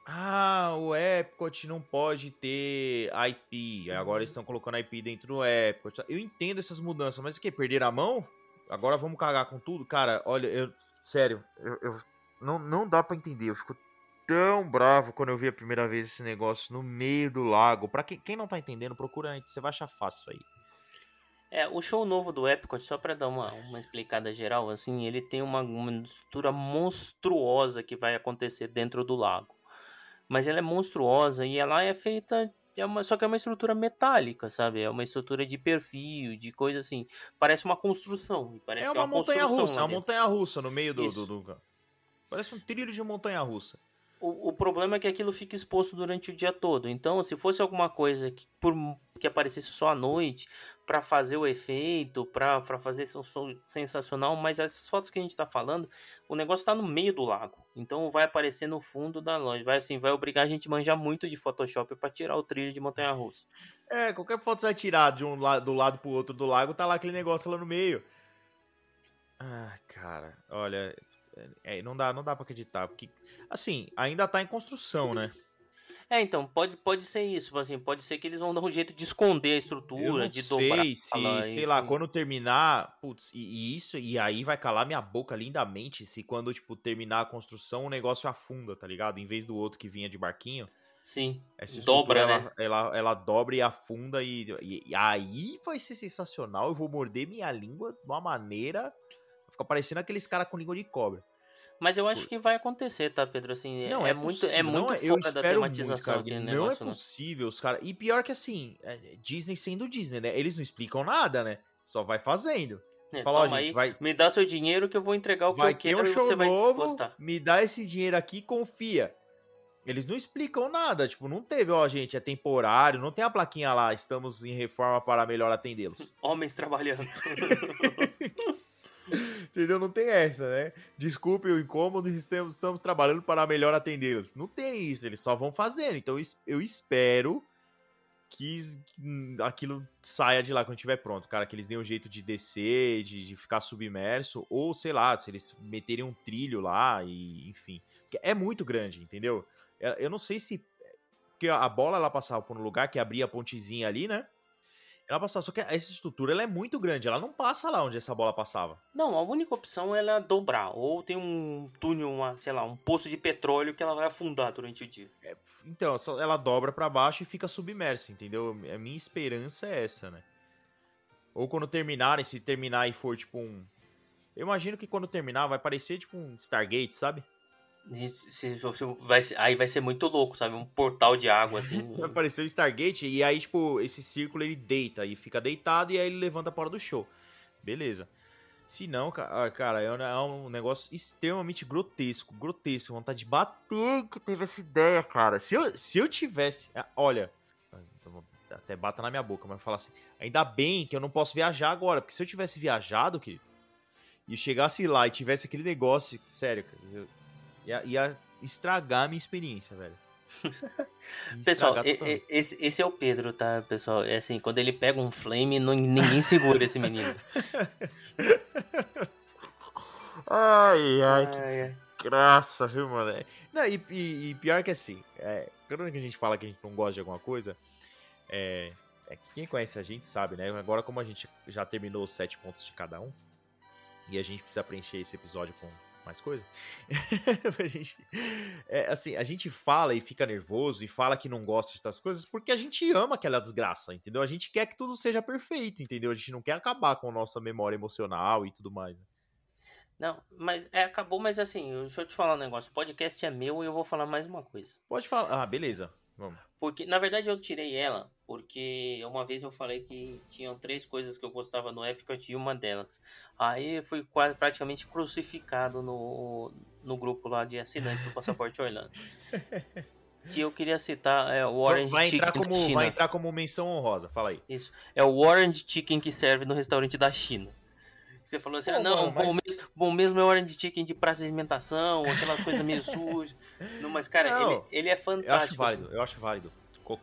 Ah, o Epcot não pode ter IP. Agora eles estão colocando IP dentro do Epcot. Eu entendo essas mudanças, mas o que? Perder a mão? Agora vamos cagar com tudo? Cara, olha, eu. Sério, eu, eu- não, não dá pra entender. Eu fico tão bravo quando eu vi a primeira vez esse negócio no meio do lago. Pra quem, quem não tá entendendo, procura, aí, você vai achar fácil aí. É, o show novo do Epcot, só pra dar uma, uma explicada geral, assim, ele tem uma, uma estrutura monstruosa que vai acontecer dentro do lago. Mas ela é monstruosa e ela é feita. É uma, só que é uma estrutura metálica, sabe? É uma estrutura de perfil, de coisa assim. Parece uma construção. Parece é que uma montanha russa, é uma montanha russa no meio do, do, do- Parece um trilho de montanha russa. O, o problema é que aquilo fica exposto durante o dia todo. Então, se fosse alguma coisa que, por, que aparecesse só à noite, pra fazer o efeito, pra fazer esse som sensacional, mas essas fotos que a gente tá falando, o negócio tá no meio do lago. Então vai aparecer no fundo da loja. Vai assim, vai obrigar a gente a manjar muito de Photoshop pra tirar o trilho de montanha russa. É, qualquer foto você vai tirar de um lado, do lado pro outro do lago, tá lá aquele negócio lá no meio. Ah, cara, olha, é, não dá, não dá para acreditar, porque assim, ainda tá em construção, né? É, então, pode, pode ser isso, assim, pode ser que eles vão dar um jeito de esconder a estrutura, não de sei dobrar. se, sei lá, quando terminar, putz, e, e isso, e aí vai calar minha boca lindamente se quando, tipo, terminar a construção o negócio afunda, tá ligado? Em vez do outro que vinha de barquinho, Sim, essa Dobra, estrutura, né? ela, ela, ela dobra e afunda e, e- e aí vai ser sensacional, eu vou morder minha língua de uma maneira, fica parecendo aqueles caras com língua de cobra. Mas eu acho que vai acontecer, tá, Pedro? Assim, é, Não, é, é, muito, possível, é muito não é- eu da espero muito, tematização cara, aquele não negócio, é né? possível, os caras. E pior que assim, é, Disney sendo Disney, né? Eles não explicam nada, né? Só vai fazendo. É, Fala, ó, gente, aí, vai, Me dá seu dinheiro que eu vou entregar o que vai eu quero um e show você vai novo, gostar. me dá esse dinheiro aqui e confia. Eles não explicam nada, tipo, não teve, ó, gente, é temporário, não tem a plaquinha lá, estamos em reforma para melhor atendê-los. Homens trabalhando. Entendeu? Não tem essa, né? Desculpe o incômodo, estamos, estamos trabalhando para melhor atendê-los. Não tem isso, eles só vão fazendo. Então eu es- eu espero que aquilo saia de lá quando estiver pronto, cara. Que eles deem um jeito de descer, de, de ficar submerso, ou sei lá, se eles meterem um trilho lá, e enfim. É muito grande, entendeu? É, eu não sei se. Porque a bola ela passava por um lugar que abria a pontezinha ali, né? Ela passava, só que essa estrutura ela é muito grande, ela não passa lá onde essa bola passava. Não, a única opção é ela dobrar, ou tem um túnel, uma, sei lá, um poço de petróleo que ela vai afundar durante o dia. É, então, ela dobra para baixo e fica submersa, entendeu? A minha esperança é essa, né? Ou quando terminarem, se terminar e for tipo um. Eu imagino que quando terminar vai parecer tipo um Stargate, sabe? Se, se, vai, aí vai ser muito louco, sabe? Um portal de água, assim. o Stargate, e aí, tipo, esse círculo ele deita e fica deitado, e aí ele levanta a do show. Beleza. Se não, ah, cara, é, é um negócio extremamente grotesco, grotesco. Vontade de bater que teve essa ideia, cara. Se eu, se eu tivesse. Ah, olha, até bata na minha boca, mas falar assim. Ainda bem que eu não posso viajar agora, porque se eu tivesse viajado, querido, e chegasse lá e tivesse aquele negócio, sério, cara, eu, Ia, ia estragar a minha experiência, velho. pessoal, esse, esse é o Pedro, tá, pessoal? É assim, quando ele pega um flame, não, ninguém segura esse menino. ai, ai, que ai, desgraça, viu, mano? Não, e, e, e, pior que assim, é, quando a gente fala que a gente não gosta de alguma coisa, é, é que quem conhece a gente sabe, né? Agora, como a gente já terminou os sete pontos de cada um, e a gente precisa preencher esse episódio com mais coisa. a gente, é, assim, a gente fala e fica nervoso e fala que não gosta de tais coisas porque a gente ama aquela desgraça, entendeu? A gente quer que tudo seja perfeito, entendeu? A gente não quer acabar com a nossa memória emocional e tudo mais. Né? Não, mas é, acabou, mas assim, deixa eu te falar um negócio. O podcast é meu e eu vou falar mais uma coisa. Pode falar. Ah, beleza. Vamos. Porque, na verdade, eu tirei ela porque uma vez eu falei que tinham três coisas que eu gostava no Epcot e uma delas. Aí fui quase praticamente crucificado no, no grupo lá de assinantes do Passaporte Orlando. que eu queria citar é o Orange vai Chicken como Vai entrar como menção honrosa, fala aí. Isso, é o Orange Chicken que serve no restaurante da China. Você falou assim, Pô, ah, não, mano, bom, mas... mesmo, bom mesmo é Orange Chicken de praça de alimentação, aquelas coisas meio sujas. Não, mas, cara, não, ele, ele é fantástico. Eu acho válido, assim. eu acho válido.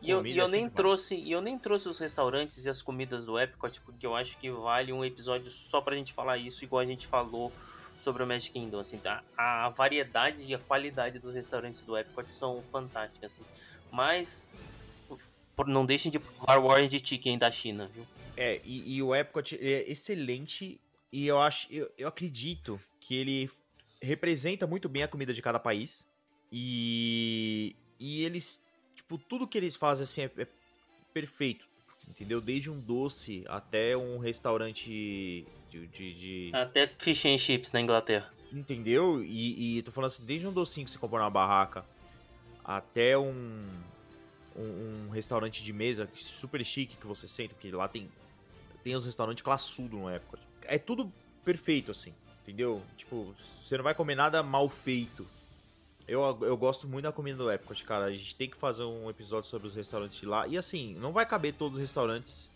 E eu, e eu nem trouxe, e eu nem trouxe os restaurantes e as comidas do Epcot, porque eu acho que vale um episódio só pra gente falar isso, igual a gente falou sobre o Magic Kingdom, assim, tá? A variedade e a qualidade dos restaurantes do Epcot são fantásticas, assim. Mas não deixem de provar o Orange Chicken da China, viu? É, e, e o Epcot é excelente e eu acho, eu, eu acredito que ele representa muito bem a comida de cada país e e eles tipo, tudo que eles fazem assim é, é perfeito, entendeu? Desde um doce até um restaurante de, de, de... Até fish and chips na Inglaterra. Entendeu? E, e tô falando assim, desde um docinho que você compra na barraca até um, um, um, restaurante de mesa super chique que você senta, porque lá tem, tem os restaurantes classudo no época. É tudo perfeito, assim, entendeu? Tipo, você não vai comer nada mal feito. Eu, eu gosto muito da comida do Epcot, cara. A gente tem que fazer um episódio sobre os restaurantes de lá. E assim, não vai caber todos os restaurantes.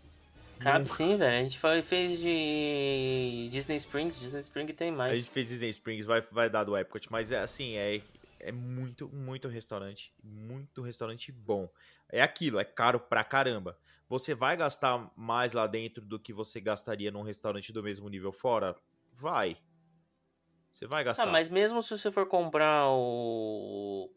Cabe Nunca. sim, velho. A gente fez de Disney Springs. Disney Springs tem mais. A gente fez Disney Springs, vai, vai dar do Epcot. Mas é assim, é, é muito, muito restaurante. Muito restaurante bom. É aquilo, é caro pra caramba. Você vai gastar mais lá dentro do que você gastaria num restaurante do mesmo nível fora? Vai. Você vai gastar. Ah, mas mesmo se você for comprar o.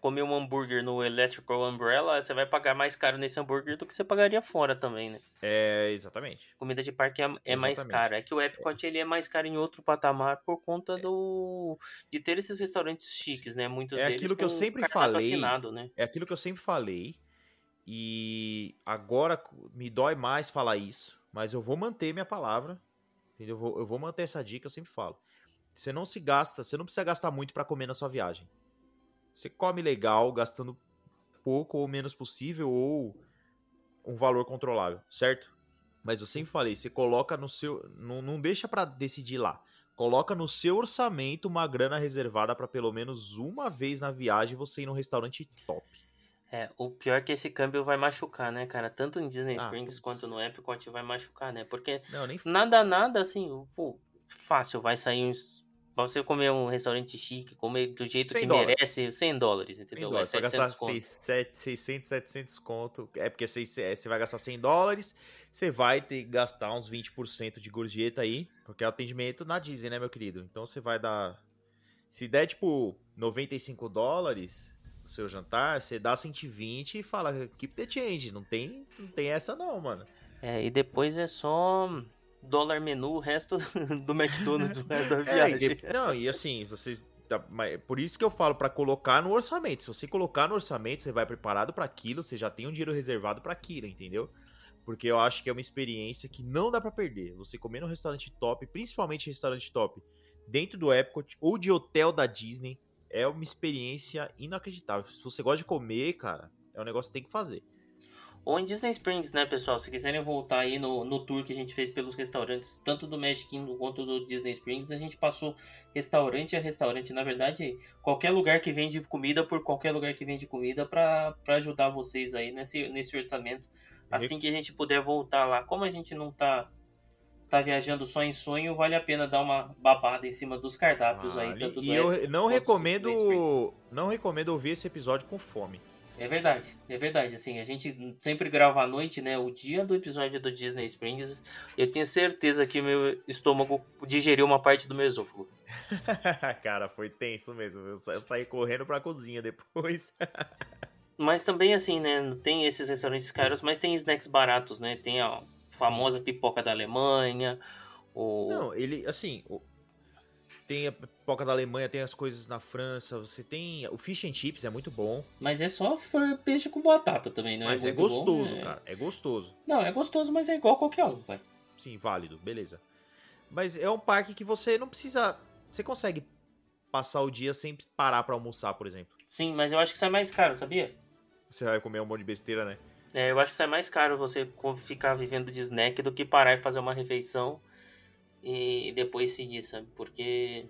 comer um hambúrguer no Electrical Umbrella, você vai pagar mais caro nesse hambúrguer do que você pagaria fora também, né? É, exatamente. Comida de parque é, é mais cara. É que o Epcot é. ele é mais caro em outro patamar por conta do de ter esses restaurantes chiques, né? Muitos é aquilo que eu sempre falei. Assinado, né? É aquilo que eu sempre falei. E agora me dói mais falar isso, mas eu vou manter minha palavra. Eu vou, eu vou manter essa dica, eu sempre falo. Você não se gasta, você não precisa gastar muito para comer na sua viagem. Você come legal, gastando pouco ou menos possível ou um valor controlável, certo? Mas eu sempre falei, você coloca no seu, não, não deixa para decidir lá. Coloca no seu orçamento uma grana reservada para pelo menos uma vez na viagem você ir num restaurante top. É, o pior é que esse câmbio vai machucar, né, cara? Tanto em Disney ah, Springs quanto no Epcot vai machucar, né? Porque não, nem... nada, nada, assim, pô, fácil, vai sair uns você comer um restaurante chique, comer do jeito 100 que dólares. merece, 100 dólares, 100 entendeu? dólares. Você é vai gastar 700 conto. 600, 600, 700 conto. É porque seis- é, você vai gastar 100 dólares, você vai ter que gastar uns 20% de gorjeta aí, porque é o atendimento na Disney, né, meu querido? Então você vai dar. Se der, tipo, 95 dólares seu jantar, você dá 120 e fala, keep the change. Não tem, não tem essa, não, mano. É, e depois é só dólar menu, o resto do McDonald's, o resto da É, viagem. e de- não, e assim, vocês. mas por isso que eu falo pra colocar no orçamento. Se você colocar no orçamento, você vai preparado pra aquilo, você já tem um dinheiro reservado pra aquilo, entendeu? Porque eu acho que é uma experiência que não dá pra perder. Você comer num restaurante top, principalmente restaurante top, dentro do Epcot ou de hotel da Disney, é uma experiência inacreditável. Se você gosta de comer, cara, é um negócio que tem que fazer. Ou em Disney Springs, né, pessoal? Se quiserem voltar aí no, no tour que a gente fez pelos restaurantes, tanto do Magic Kingdom quanto do Disney Springs, a gente passou restaurante a restaurante. Na verdade, qualquer lugar que vende comida por qualquer lugar que vende comida para ajudar vocês aí nesse, nesse orçamento. Assim que a gente puder voltar lá. Como a gente não tá, tá viajando só em sonho, vale a pena dar uma babada em cima dos cardápios aí. Tanto e eu Epic não recomendo. Não recomendo ouvir esse episódio com fome. É verdade, é verdade. Assim, a gente sempre grava à noite, né? O dia do episódio do Disney Springs. Eu tenho certeza que meu estômago digeriu uma parte do meu esôfago. Cara, foi tenso mesmo. Eu sa- eu saí correndo pra cozinha depois. Mas também, assim, né? Tem esses restaurantes caros, mas tem snacks baratos, né? Tem a famosa pipoca da Alemanha. O... Não, ele, assim, tem a pipoca da Alemanha, tem as coisas na França, você tem. O fish and chips é muito bom, Mas é só peixe com batata também, não mas é? é, bom, gostoso, é- cara. É gostoso. Não, é gostoso, mas é igual qualquer um, vai. Sim, válido, beleza. Mas é um parque que você não precisa. Você consegue passar o dia sem parar pra almoçar, por exemplo. Sim, mas eu acho que sai mais caro, sabia? Você vai comer um monte de besteira, né? É, eu acho que sai mais caro você ficar vivendo de snack do que parar e fazer uma refeição e depois seguir, sabe? Porque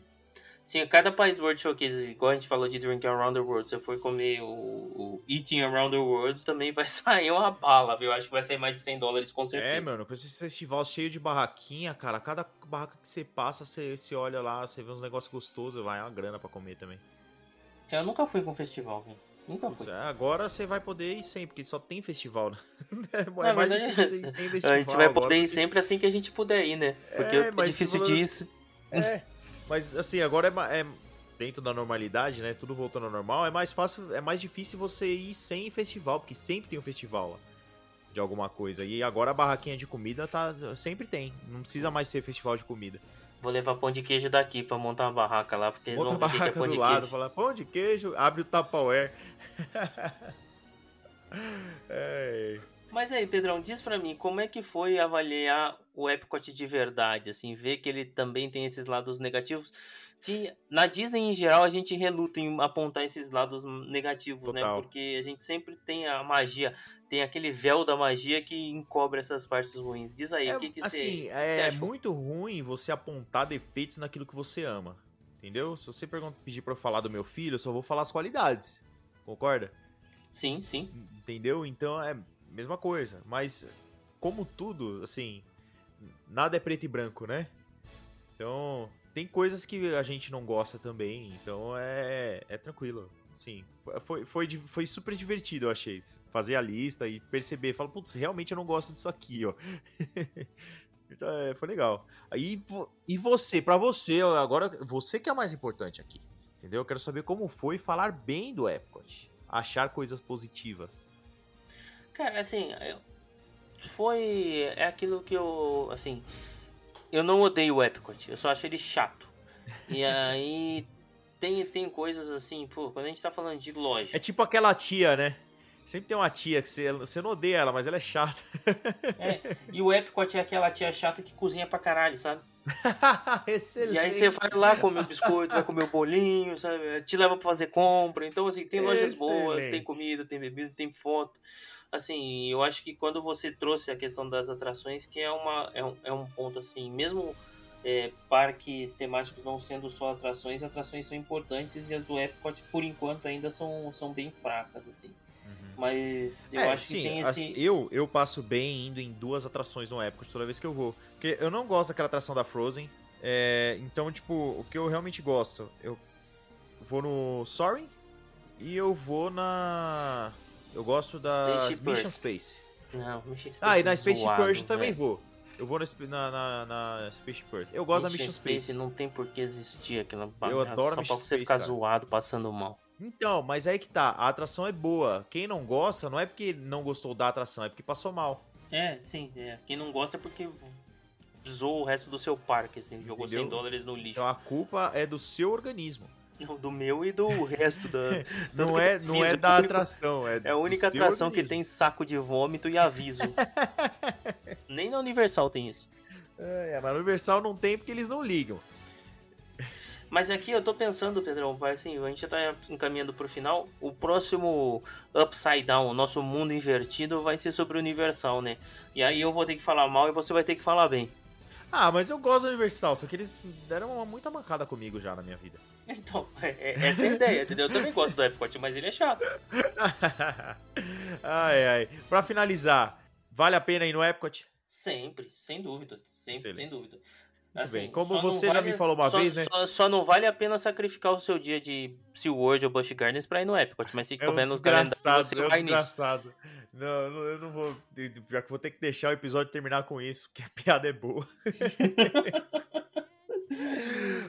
se a cada país World Showcase, igual a gente falou de Drink Around the World, se você for comer o, o Eating Around the World, também vai sair uma bala, viu? Eu acho que vai sair mais de 100 dólares com É, certeza. mano, com esse festival cheio de barraquinha, cara, cada barraca que você passa, você, você olha lá, você vê uns negócios gostosos, vai uma grana pra comer também. Eu nunca fui com festival, viu? Nunca Putz, fui. é, agora você vai poder ir sempre, porque só tem festival, né? É Na mais verdade, difícil ir sem festival. A gente vai agora, poder ir porque- sempre assim que a gente puder ir, né? Porque É, é, difícil você- ir. É, mas assim, agora é, é dentro da normalidade, né? Tudo voltando ao normal, é mais fácil, é mais difícil você ir sem festival, porque sempre tem um festival lá de alguma coisa. E agora a barraquinha de comida tá sempre tem, não precisa mais ser festival de comida. Vou levar pão de queijo daqui pra montar uma barraca lá, porque eles Monta vão ver que é pão do de lado, queijo. fala pão de queijo, abre o Tupperware. é, Mas aí, Pedrão, diz pra mim, como é que foi avaliar o Epcot de verdade, assim, ver que ele também tem esses lados negativos, que na Disney em geral a gente reluta em apontar esses lados negativos, né? Total. Porque a gente sempre tem a magia, tem aquele véu da magia que encobre essas partes ruins. Diz aí, É, o que que assim, você é achou? muito ruim você apontar defeitos naquilo que você ama. Entendeu? Se você pergunta, pedir pra eu falar do meu filho, eu só vou falar as qualidades. Concorda? Sim, sim. Entendeu? Então é a mesma coisa. Mas, como tudo, assim, nada é preto e branco, né? Então, tem coisas que a gente não gosta também. Então é, é tranquilo. Sim, foi, foi, foi super divertido, eu achei. Fazer a lista e perceber. Falar, putz, realmente eu não gosto disso aqui, ó. então, é, foi legal. Aí, e você, pra você, agora, você que é o mais importante aqui. Entendeu? Eu quero saber como foi falar bem do Epcot. Achar coisas positivas. Cara, assim, foi. É aquilo que eu. Assim. Eu não odeio o Epcot, eu só acho ele chato. E aí. Tem, tem coisas assim, pô, quando a gente tá falando de loja. É tipo aquela tia, né? Sempre tem uma tia que você, você não odeia ela, mas ela é chata. É, e o Epcot é aquela tia chata que cozinha pra caralho, sabe? Excelente. E aí você vai lá comer o biscoito, vai comer o bolinho, sabe? Te leva pra fazer compra. Então, assim, tem lojas boas, tem Excelente. comida, tem bebida, tem foto. Assim, eu acho que quando você trouxe a questão das atrações, que é, uma, é, um, é um ponto, assim, mesmo é, parques temáticos não sendo só atrações, atrações são importantes e as do Epcot, por enquanto, ainda são, são bem fracas, assim. Uhum. Mas eu É, acho sim, que tem esse... eu, eu passo bem indo em duas atrações no Epcot toda vez que eu vou. Porque eu não gosto daquela atração da Frozen. É, então, tipo, o que eu realmente gosto, eu vou no Soaring e eu vou na. Eu gosto da Spaceship Mission. Space. Não, Mission Space Ah, e é na Space zoado, Earth também vou. Eu vou na, na, na, Space Earth. Eu gosto da Mission Space. não tem por que existir aquela Eu adoro Só Mission pra você Space, ficar cara. zoado, passando mal. Então, mas aí que tá, a atração é boa. Quem não gosta, não é porque não gostou da atração, é porque passou mal. É, sim. É. Quem não gosta é porque zoou o resto do seu parque, assim. Jogou Entendeu? 100 dólares no lixo. Então a culpa é do seu organismo. Do meu e do resto da... Não é, não fiz, é é da único- atração, é É a única atração que tem saco de vômito e aviso. Nem na Universal tem isso. É, mas no Universal não tem porque eles não ligam. Mas aqui eu tô pensando, Pedrão, assim, a gente já tá encaminhando pro final. O próximo Upside Down, o nosso mundo invertido, vai ser sobre o Universal, né? E aí eu vou ter que falar mal e você vai ter que falar bem. Ah, mas eu gosto do Universal, só que eles deram uma muita mancada comigo já na minha vida. Então, é- é- essa é a ideia, entendeu? Eu também gosto do Epcot, mas ele é chato. ai, ai. Pra finalizar, vale a pena ir no Epcot? Sempre, sem dúvida. Sempre, Excelente. sem dúvida. Assim, bem. Como você já me falou uma só- vez, né? Só, só não vale a pena sacrificar o seu dia de SeaWorld ou Busch Gardens pra ir no Epcot, mas se É um couber no calendário, você é um vai nisso. desgraçado. Não, não, eu não vou. Já que vou ter que deixar o episódio terminar com isso, porque a piada é boa.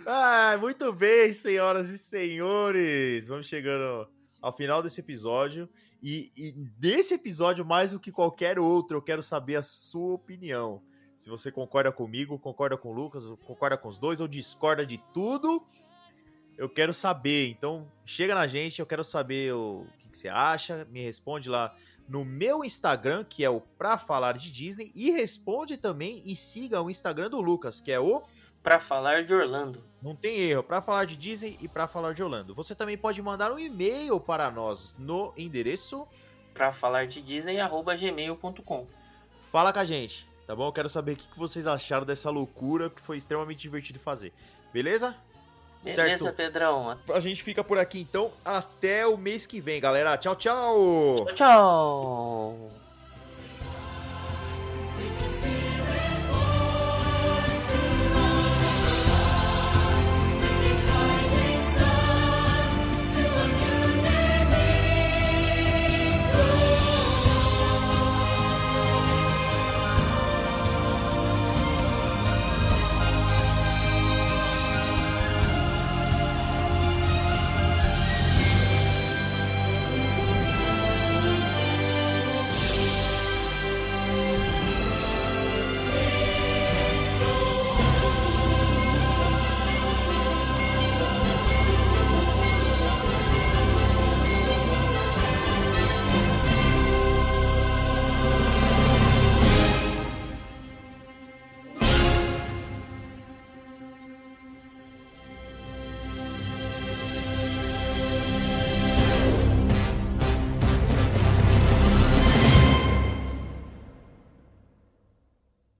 ah, muito bem, senhoras e senhores. Vamos chegando ao final desse episódio. E, e nesse episódio, mais do que qualquer outro, eu quero saber a sua opinião. Se você concorda comigo, concorda com o Lucas, concorda com os dois ou discorda de tudo, eu quero saber. Então, chega na gente, eu quero saber o que, que você acha. Me responde lá no meu Instagram, que é o Pra Falar de Disney, e responde também e siga o Instagram do Lucas, que é o Pra falar de Orlando. não tem erro, Pra Falar de Disney e Pra Falar de Orlando. Você também pode mandar um e-mail para nós no endereço Pra falar de Disney, gmail.com. Fala com a gente, tá bom? Eu quero saber o que que vocês acharam dessa loucura que foi extremamente divertido fazer. Beleza? Beleza, Certo. Pedrão? A gente fica por aqui então. Até o mês que vem, galera. Tchau, tchau! Tchau, tchau!